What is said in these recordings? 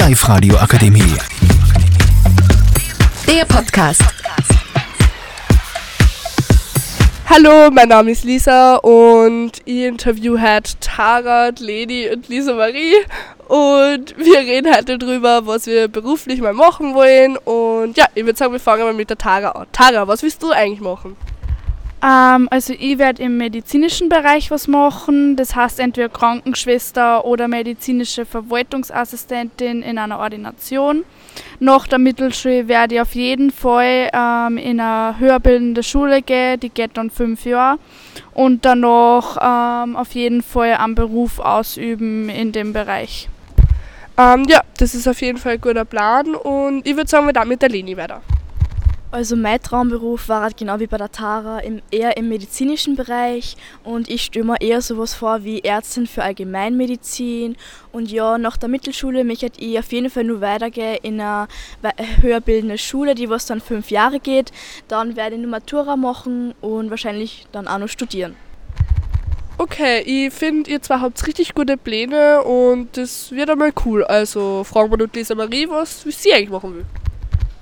Live-Radio Akademie. Der Podcast. Hallo, mein Name ist Lisa und ich interview heute Tara, Leni und Lisa Marie und wir reden heute darüber, was wir beruflich mal machen wollen und ja, ich würde sagen, wir fangen mal mit der Tara an. Tara, was willst du eigentlich machen? Ähm, also ich werde im medizinischen Bereich was machen, das heißt entweder Krankenschwester oder medizinische Verwaltungsassistentin in einer Ordination. Nach der Mittelschule werde ich auf jeden Fall ähm, in eine höherbildende Schule gehen, die geht dann fünf Jahre und danach ähm, auf jeden Fall einen Beruf ausüben in dem Bereich. Ähm, ja, das ist auf jeden Fall ein guter Plan und ich würde sagen, wir dann mit der Leni weiter. Also mein Traumberuf war halt genau wie bei der Tara im, eher im medizinischen Bereich und ich stelle mir eher sowas vor wie Ärztin für Allgemeinmedizin und ja, nach der Mittelschule möchte ich auf jeden Fall nur weitergehen in eine höher bildende Schule, die was dann fünf Jahre geht. Dann werde ich eine Matura machen und wahrscheinlich dann auch noch studieren. Okay, ich finde, ihr zwei habt richtig gute Pläne und das wird einmal cool. Also fragen wir nur Lisa Marie, was sie eigentlich machen will.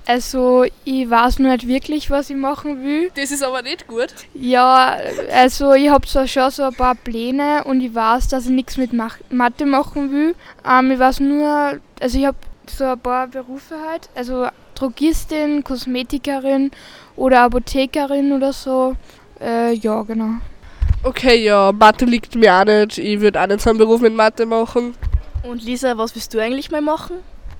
Also ich weiß noch nicht wirklich, was ich machen will. Das ist aber nicht gut. Ja, also ich habe zwar schon so ein paar Pläne und ich weiß, dass ich nichts mit Mathe machen will. Ähm, ich weiß nur, also ich habe so ein paar Berufe halt, also Drogistin, Kosmetikerin oder Apothekerin oder so. Äh, ja, genau. Okay, ja, Mathe liegt mir auch nicht. Ich würde auch nicht so einen Beruf mit Mathe machen. Und Lisa, was willst du eigentlich mal machen?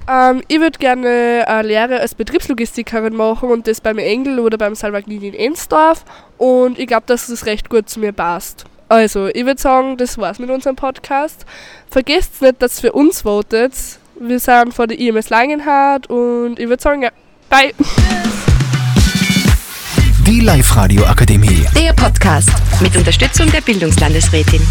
Ähm, ich würde gerne eine Lehre als Betriebslogistikerin machen und das beim Engel oder beim Salvagnini in Ensdorf. Und ich glaube, dass das recht gut zu mir passt. Also, ich würde sagen, das war's mit unserem Podcast. Vergesst nicht, dass ihr für uns votet. Wir sind vor der IMS Langenhardt und ich würde sagen, ja, bye. Die Live-Radio Akademie. Der Podcast mit Unterstützung der Bildungslandesrätin.